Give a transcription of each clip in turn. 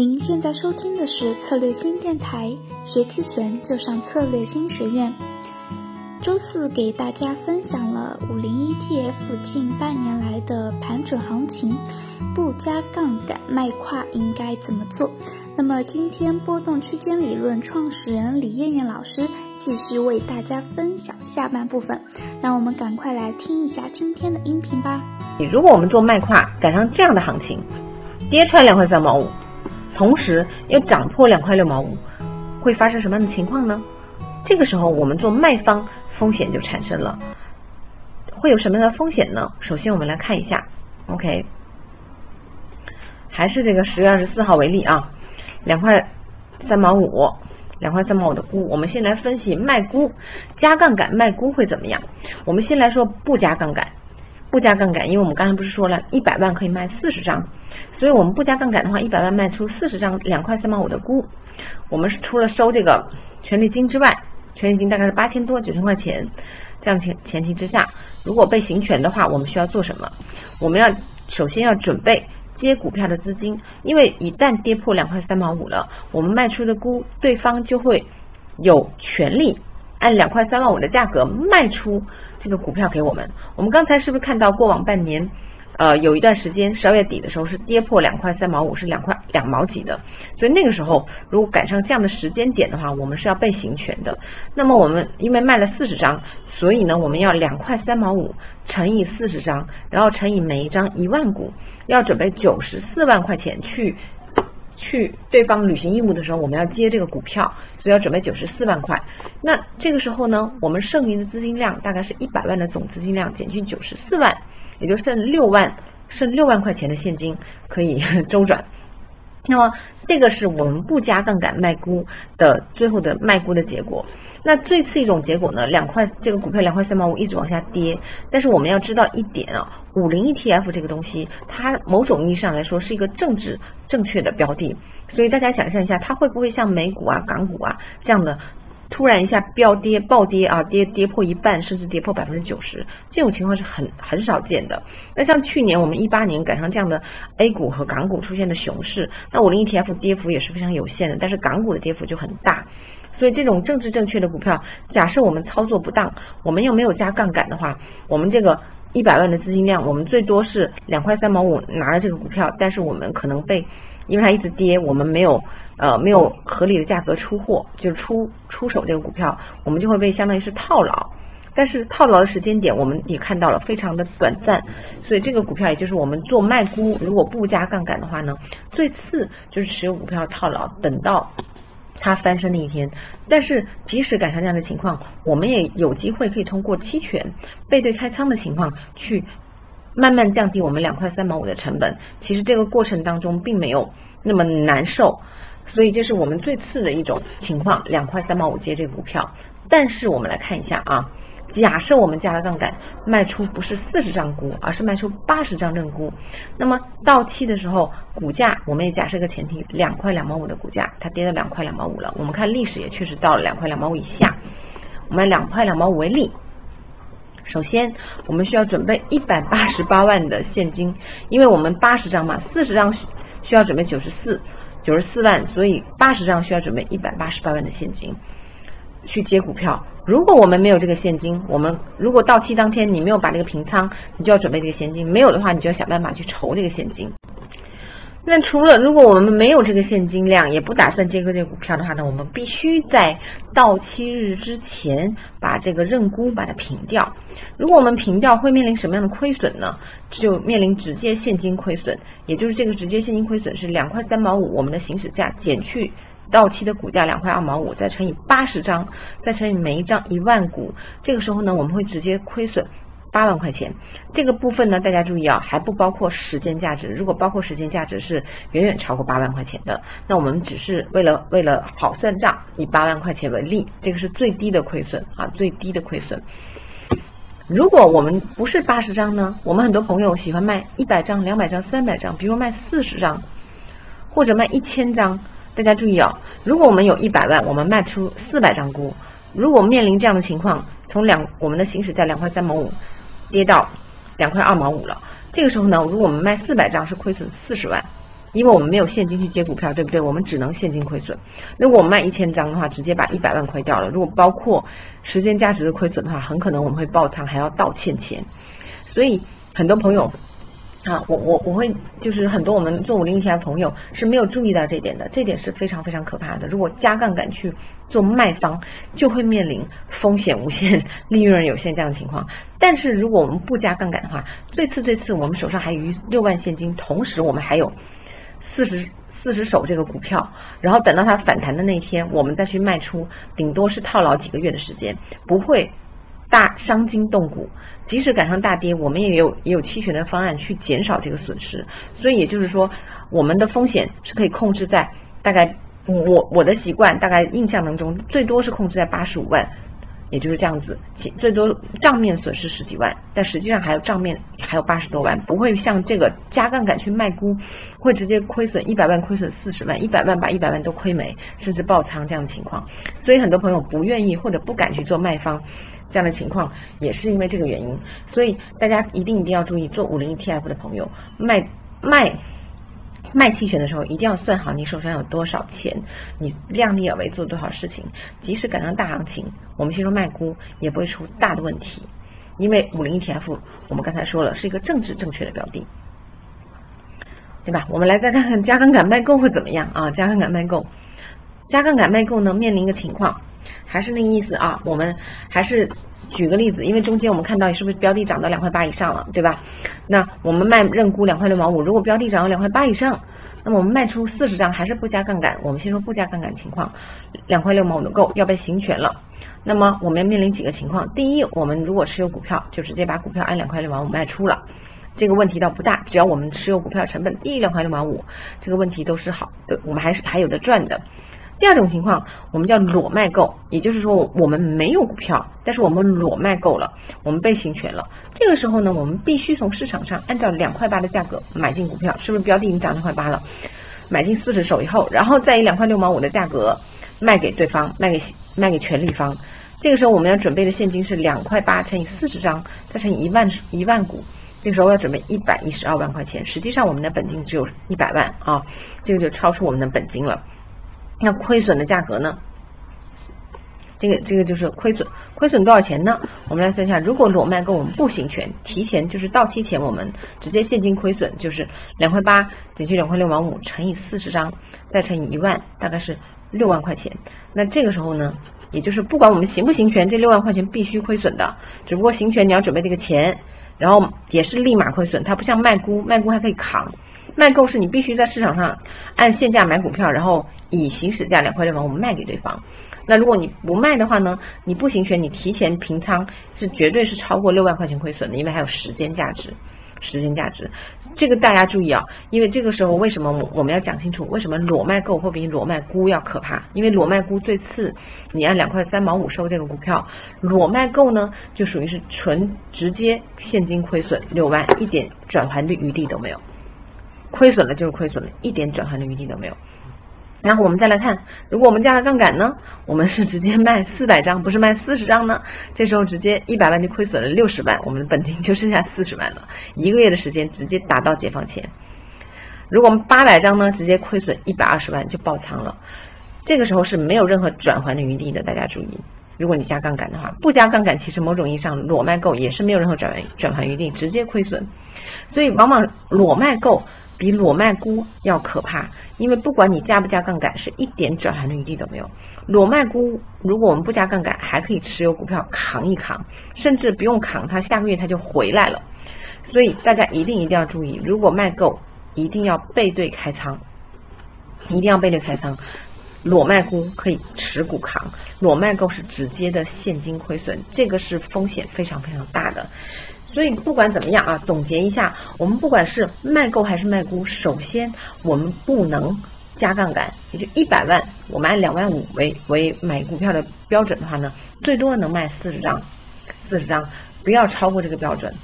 您现在收听的是策略新电台，学期权就上策略新学院。周四给大家分享了五零 ETF 近半年来的盘整行情，不加杠杆卖跨应该怎么做？那么今天波动区间理论创始人李艳艳老师继续为大家分享下半部分，让我们赶快来听一下今天的音频吧。如果我们做卖跨赶上这样的行情，跌穿两块三毛五。同时又涨破两块六毛五，会发生什么样的情况呢？这个时候我们做卖方风险就产生了，会有什么样的风险呢？首先我们来看一下，OK，还是这个十月二十四号为例啊，两块三毛五，两块三毛五的估，我们先来分析卖估加杠杆卖估会怎么样？我们先来说不加杠杆。不加杠杆，因为我们刚才不是说了，一百万可以卖四十张，所以我们不加杠杆的话，一百万卖出四十张两块三毛五的估，我们是除了收这个权利金之外，权利金大概是八千多九千块钱，这样前前提之下，如果被行权的话，我们需要做什么？我们要首先要准备接股票的资金，因为一旦跌破两块三毛五了，我们卖出的估，对方就会有权利按两块三毛五的价格卖出。这个股票给我们，我们刚才是不是看到过往半年，呃，有一段时间十二月底的时候是跌破两块三毛五，是两块两毛几的，所以那个时候如果赶上这样的时间点的话，我们是要被行权的。那么我们因为卖了四十张，所以呢，我们要两块三毛五乘以四十张，然后乘以每一张一万股，要准备九十四万块钱去。去对方履行义务的时候，我们要接这个股票，所以要准备九十四万块。那这个时候呢，我们剩余的资金量大概是一百万的总资金量减去九十四万，也就剩六万，剩六万块钱的现金可以 周转。那么这个是我们不加杠杆卖估的最后的卖估的结果。那最次一种结果呢？两块这个股票两块三毛五一直往下跌，但是我们要知道一点啊，五零 ETF 这个东西，它某种意义上来说是一个政治正确的标的，所以大家想象一下，它会不会像美股啊、港股啊这样的突然一下飙跌暴跌啊，跌跌破一半，甚至跌破百分之九十，这种情况是很很少见的。那像去年我们一八年赶上这样的 A 股和港股出现的熊市，那五零 ETF 跌幅也是非常有限的，但是港股的跌幅就很大。所以这种政治正确的股票，假设我们操作不当，我们又没有加杠杆的话，我们这个一百万的资金量，我们最多是两块三毛五拿了这个股票，但是我们可能被，因为它一直跌，我们没有呃没有合理的价格出货，就是出出手这个股票，我们就会被相当于是套牢。但是套牢的时间点我们也看到了非常的短暂，所以这个股票也就是我们做卖估，如果不加杠杆的话呢，最次就是持有股票套牢，等到。它翻身的一天，但是即使赶上这样的情况，我们也有机会可以通过期权背对开仓的情况去慢慢降低我们两块三毛五的成本。其实这个过程当中并没有那么难受，所以这是我们最次的一种情况，两块三毛五接这个股票。但是我们来看一下啊。假设我们加了杠杆，卖出不是四十张股，而是卖出八十张认股，那么到期的时候，股价我们也假设个前提，两块两毛五的股价，它跌到两块两毛五了。我们看历史也确实到了两块两毛五以下。我们两块两毛五为例，首先我们需要准备一百八十八万的现金，因为我们八十张嘛，四十张需要准备九十四九十四万，所以八十张需要准备一百八十八万的现金。去接股票，如果我们没有这个现金，我们如果到期当天你没有把这个平仓，你就要准备这个现金，没有的话，你就要想办法去筹这个现金。那除了如果我们没有这个现金量，也不打算接割这个股票的话呢，我们必须在到期日之前把这个认沽把它平掉。如果我们平掉，会面临什么样的亏损呢？就面临直接现金亏损，也就是这个直接现金亏损是两块三毛五，我们的行使价减去。到期的股价两块二毛五，再乘以八十张，再乘以每一张一万股，这个时候呢，我们会直接亏损八万块钱。这个部分呢，大家注意啊，还不包括时间价值。如果包括时间价值，是远远超过八万块钱的。那我们只是为了为了好算账，以八万块钱为例，这个是最低的亏损啊，最低的亏损。如果我们不是八十张呢，我们很多朋友喜欢卖一百张、两百张、三百张，比如卖四十张，或者卖一千张。大家注意啊，如果我们有一百万，我们卖出四百张股，如果面临这样的情况，从两我们的行使价两块三毛五跌到两块二毛五了，这个时候呢，如果我们卖四百张是亏损四十万，因为我们没有现金去接股票，对不对？我们只能现金亏损。如果我们卖一千张的话，直接把一百万亏掉了。如果包括时间价值的亏损的话，很可能我们会爆仓，还要倒欠钱。所以很多朋友。啊，我我我会就是很多我们做五零一的朋友是没有注意到这点的，这点是非常非常可怕的。如果加杠杆去做卖方，就会面临风险无限、利润有限这样的情况。但是如果我们不加杠杆的话，这次这次我们手上还余六万现金，同时我们还有四十四十手这个股票，然后等到它反弹的那一天，我们再去卖出，顶多是套牢几个月的时间，不会。大伤筋动骨，即使赶上大跌，我们也有也有期权的方案去减少这个损失。所以也就是说，我们的风险是可以控制在大概我我的习惯大概印象当中最多是控制在八十五万，也就是这样子，最多账面损失十几万，但实际上还有账面还有八十多万，不会像这个加杠杆去卖估，会直接亏损一百万，亏损四十万，一百万把一百万都亏没，甚至爆仓这样的情况。所以很多朋友不愿意或者不敢去做卖方。这样的情况也是因为这个原因，所以大家一定一定要注意，做五零 ETF 的朋友卖卖卖期权的时候，一定要算好你手上有多少钱，你量力而为做多少事情。即使赶上大行情，我们先说卖估也不会出大的问题，因为五零 ETF 我们刚才说了是一个政治正确的标的，对吧？我们来再看看加杠杆卖够会怎么样啊？加杠杆卖够，加杠杆卖够呢，面临一个情况。还是那意思啊，我们还是举个例子，因为中间我们看到是不是标的涨到两块八以上了，对吧？那我们卖认沽两块六毛五，如果标的涨到两块八以上，那么我们卖出四十张还是不加杠杆？我们先说不加杠杆情况，两块六毛五的够要被行权了。那么我们要面临几个情况？第一，我们如果持有股票，就直接把股票按两块六毛五卖出了，这个问题倒不大，只要我们持有股票成本低于两块六毛五，这个问题都是好的，我们还是还有的赚的。第二种情况，我们叫裸卖购，也就是说我们没有股票，但是我们裸卖够了，我们被行权了。这个时候呢，我们必须从市场上按照两块八的价格买进股票，是不是标的已经涨两块八了？买进四十手以后，然后再以两块六毛五的价格卖给对方，卖给卖给权利方。这个时候我们要准备的现金是两块八乘以四十张，再乘以一万一万股。这个时候要准备一百一十二万块钱，实际上我们的本金只有一百万啊，这个就超出我们的本金了。那亏损的价格呢？这个这个就是亏损，亏损多少钱呢？我们来算一下，如果裸卖跟我们不行权，提前就是到期前我们直接现金亏损，就是两块八减去两块六毛五乘以四十张，再乘以一万，大概是六万块钱。那这个时候呢，也就是不管我们行不行权，这六万块钱必须亏损的。只不过行权你要准备这个钱，然后也是立马亏损，它不像卖估，卖估还可以扛。卖够是你必须在市场上按现价买股票，然后以行使价两块六毛五卖给对方。那如果你不卖的话呢？你不行权，你提前平仓是绝对是超过六万块钱亏损的，因为还有时间价值。时间价值，这个大家注意啊，因为这个时候为什么我我们要讲清楚？为什么裸卖够会比裸卖估要可怕？因为裸卖估最次，你按两块三毛五收这个股票，裸卖够呢就属于是纯直接现金亏损六万，一点转还的余地都没有。亏损了就是亏损了，一点转换的余地都没有。然后我们再来看，如果我们加了杠杆呢，我们是直接卖四百张，不是卖四十张呢？这时候直接一百万就亏损了六十万，我们的本金就剩下四十万了，一个月的时间直接打到解放前。如果我们八百张呢，直接亏损一百二十万就爆仓了，这个时候是没有任何转还的余地的，大家注意。如果你加杠杆的话，不加杠杆，其实某种意义上裸卖够也是没有任何转转还余地，直接亏损。所以往往裸卖够。比裸卖估要可怕，因为不管你加不加杠杆，是一点转盘的余地都没有。裸卖估，如果我们不加杠杆，还可以持有股票扛一扛，甚至不用扛，它下个月它就回来了。所以大家一定一定要注意，如果卖够，一定要背对开仓，一定要背对开仓。裸卖估可以持股扛，裸卖够是直接的现金亏损，这个是风险非常非常大的。所以不管怎么样啊，总结一下，我们不管是卖够还是卖估，首先我们不能加杠杆，也就一百万，我们按两万五为为买股票的标准的话呢，最多能卖四十张，四十张，不要超过这个标准。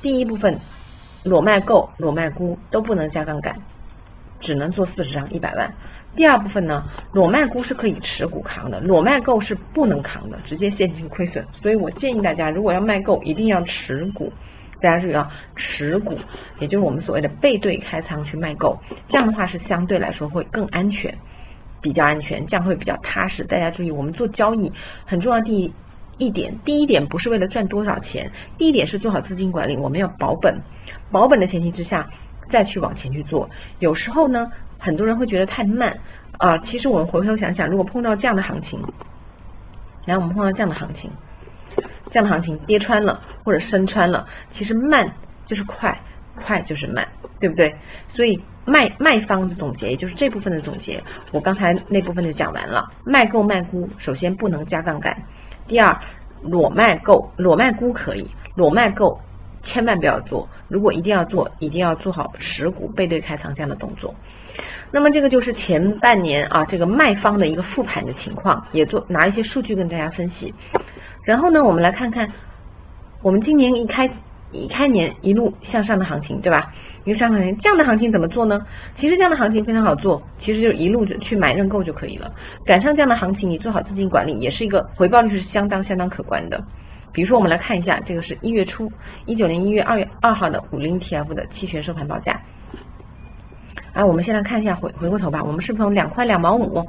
第一部分裸卖够、裸卖估都不能加杠杆，只能做四十张一百万。第二部分呢，裸卖估是可以持股扛的，裸卖够是不能扛的，直接现金亏损。所以我建议大家，如果要卖够，一定要持股大家注意啊，持股，也就是我们所谓的背对开仓去卖够，这样的话是相对来说会更安全，比较安全，这样会比较踏实。大家注意，我们做交易很重要第一一点，第一点不是为了赚多少钱，第一点是做好资金管理，我们要保本，保本的前提之下再去往前去做。有时候呢，很多人会觉得太慢啊，其实我们回头想想，如果碰到这样的行情，来我们碰到这样的行情。这样的行情跌穿了或者升穿了，其实慢就是快，快就是慢，对不对？所以卖卖方的总结，也就是这部分的总结，我刚才那部分就讲完了。卖够卖估，首先不能加杠杆。第二，裸卖够，裸卖估可以，裸卖够千万不要做。如果一定要做，一定要做好持股背对开仓这样的动作。那么这个就是前半年啊，这个卖方的一个复盘的情况，也做拿一些数据跟大家分析。然后呢，我们来看看我们今年一开一开年一路向上的行情，对吧？一路向上行情，这样的行情怎么做呢？其实这样的行情非常好做，其实就一路就去买认购就可以了。赶上这样的行情，你做好资金管理，也是一个回报率是相当相当可观的。比如说，我们来看一下，这个是一月初，一九年一月二月二号的五零 TF 的期权收盘报价。啊，我们先来看一下回回过头吧，我们是从两块两毛五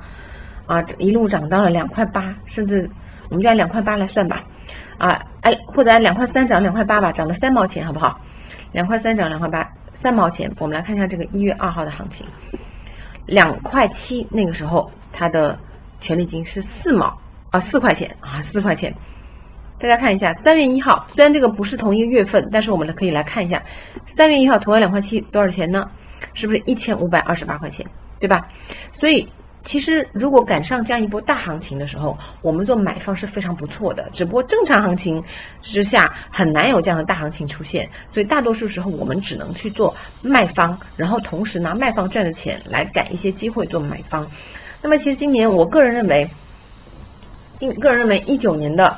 啊一路涨到了两块八，甚至。我们就按两块八来算吧，啊，哎，或者按两块三涨两块八吧，涨了三毛钱，好不好？两块三涨两块八，三毛钱。我们来看一下这个一月二号的行情，两块七那个时候它的权利金是四毛啊，四块钱啊，四块钱。大家看一下，三月一号，虽然这个不是同一个月份，但是我们可以来看一下，三月一号同样两块七多少钱呢？是不是一千五百二十八块钱，对吧？所以。其实，如果赶上这样一波大行情的时候，我们做买方是非常不错的。只不过正常行情之下很难有这样的大行情出现，所以大多数时候我们只能去做卖方，然后同时拿卖方赚的钱来赶一些机会做买方。那么，其实今年我个人认为，个人认为一九年的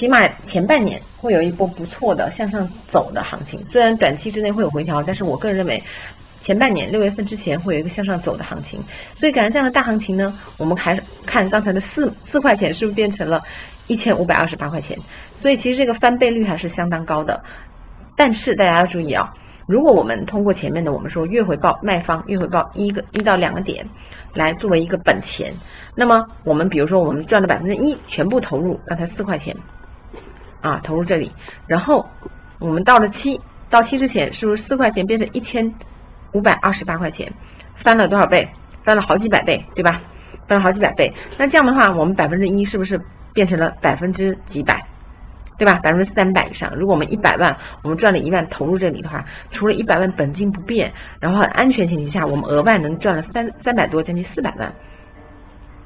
起码前半年会有一波不错的向上走的行情，虽然短期之内会有回调，但是我个人认为。前半年六月份之前会有一个向上走的行情，所以赶上这样的大行情呢，我们还看刚才的四四块钱是不是变成了一千五百二十八块钱，所以其实这个翻倍率还是相当高的。但是大家要注意啊，如果我们通过前面的我们说月回报卖方月回报一个一到两个点来作为一个本钱，那么我们比如说我们赚了百分之一全部投入刚才四块钱啊投入这里，然后我们到了七到期之前是不是四块钱变成一千？五百二十八块钱，翻了多少倍？翻了好几百倍，对吧？翻了好几百倍。那这样的话，我们百分之一是不是变成了百分之几百？对吧？百分之三百以上。如果我们一百万，我们赚了一万投入这里的话，除了一百万本金不变，然后很安全前提下，我们额外能赚了三三百多，将近四百万。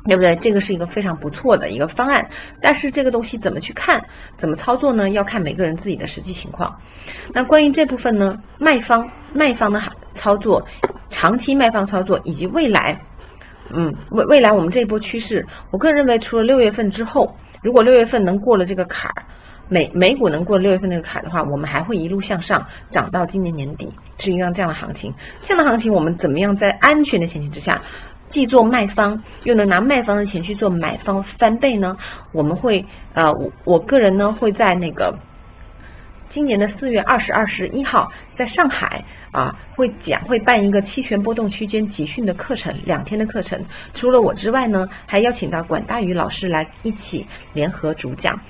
对不对？这个是一个非常不错的一个方案，但是这个东西怎么去看，怎么操作呢？要看每个人自己的实际情况。那关于这部分呢，卖方卖方的操作，长期卖方操作以及未来，嗯，未未来我们这一波趋势，我个人认为，除了六月份之后，如果六月份能过了这个坎儿，美美股能过六月份那个坎儿的话，我们还会一路向上涨到今年年底，是一样这样的行情。这样的行情，我们怎么样在安全的前提之下？既做卖方，又能拿卖方的钱去做买方翻倍呢？我们会呃，我我个人呢会在那个今年的四月二十二十一号，在上海啊会讲会办一个期权波动区间集训的课程，两天的课程。除了我之外呢，还邀请到管大宇老师来一起联合主讲。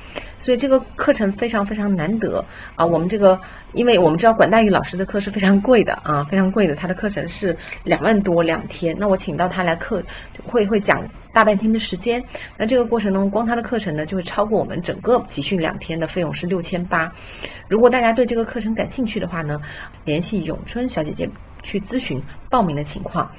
所以这个课程非常非常难得啊！我们这个，因为我们知道管大宇老师的课是非常贵的啊，非常贵的，他的课程是两万多两天。那我请到他来课，会会讲大半天的时间。那这个过程中，光他的课程呢，就会超过我们整个集训两天的费用是六千八。如果大家对这个课程感兴趣的话呢，联系永春小姐姐去咨询报名的情况。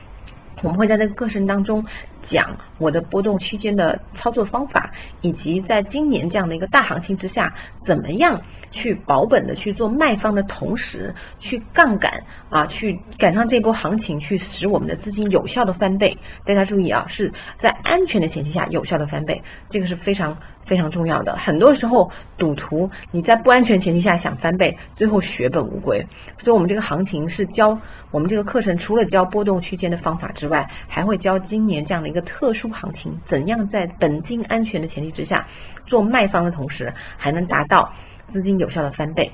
我们会在这个课程当中。讲我的波动区间的操作方法，以及在今年这样的一个大行情之下，怎么样去保本的去做卖方的同时，去杠杆啊，去赶上这波行情，去使我们的资金有效的翻倍。大家注意啊，是在安全的前提下有效的翻倍，这个是非常非常重要的。很多时候赌徒你在不安全前提下想翻倍，最后血本无归。所以我们这个行情是教我们这个课程，除了教波动区间的方法之外，还会教今年这样的。一个特殊行情，怎样在本金安全的前提之下做卖方的同时，还能达到资金有效的翻倍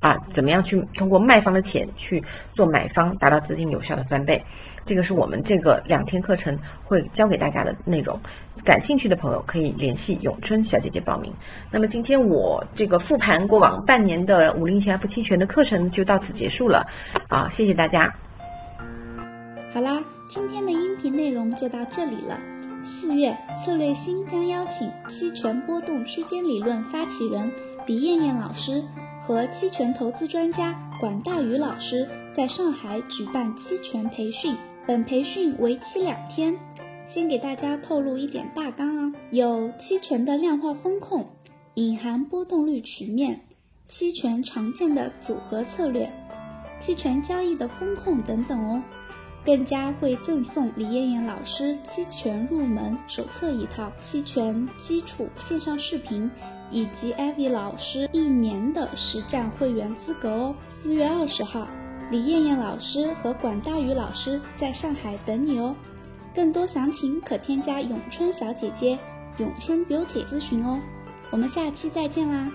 啊，怎么样去通过卖方的钱去做买方，达到资金有效的翻倍。这个是我们这个两天课程会教给大家的内容。感兴趣的朋友可以联系咏春小姐姐报名。那么今天我这个复盘过往半年的五零 ETF 期权的课程就到此结束了啊，谢谢大家。好啦，今天的音频内容就到这里了。四月，策略星将邀请期权波动区间理论发起人李艳艳老师。和期权投资专家管大宇老师在上海举办期权培训，本培训为期两天。先给大家透露一点大纲啊，有期权的量化风控、隐含波动率曲面、期权常见的组合策略、期权交易的风控等等哦。更加会赠送李艳艳老师期权入门手册一套，期权基础线上视频。以及艾薇老师一年的实战会员资格哦。四月二十号，李艳艳老师和管大宇老师在上海等你哦。更多详情可添加咏春小姐姐咏春 Beauty 咨询哦。我们下期再见啦！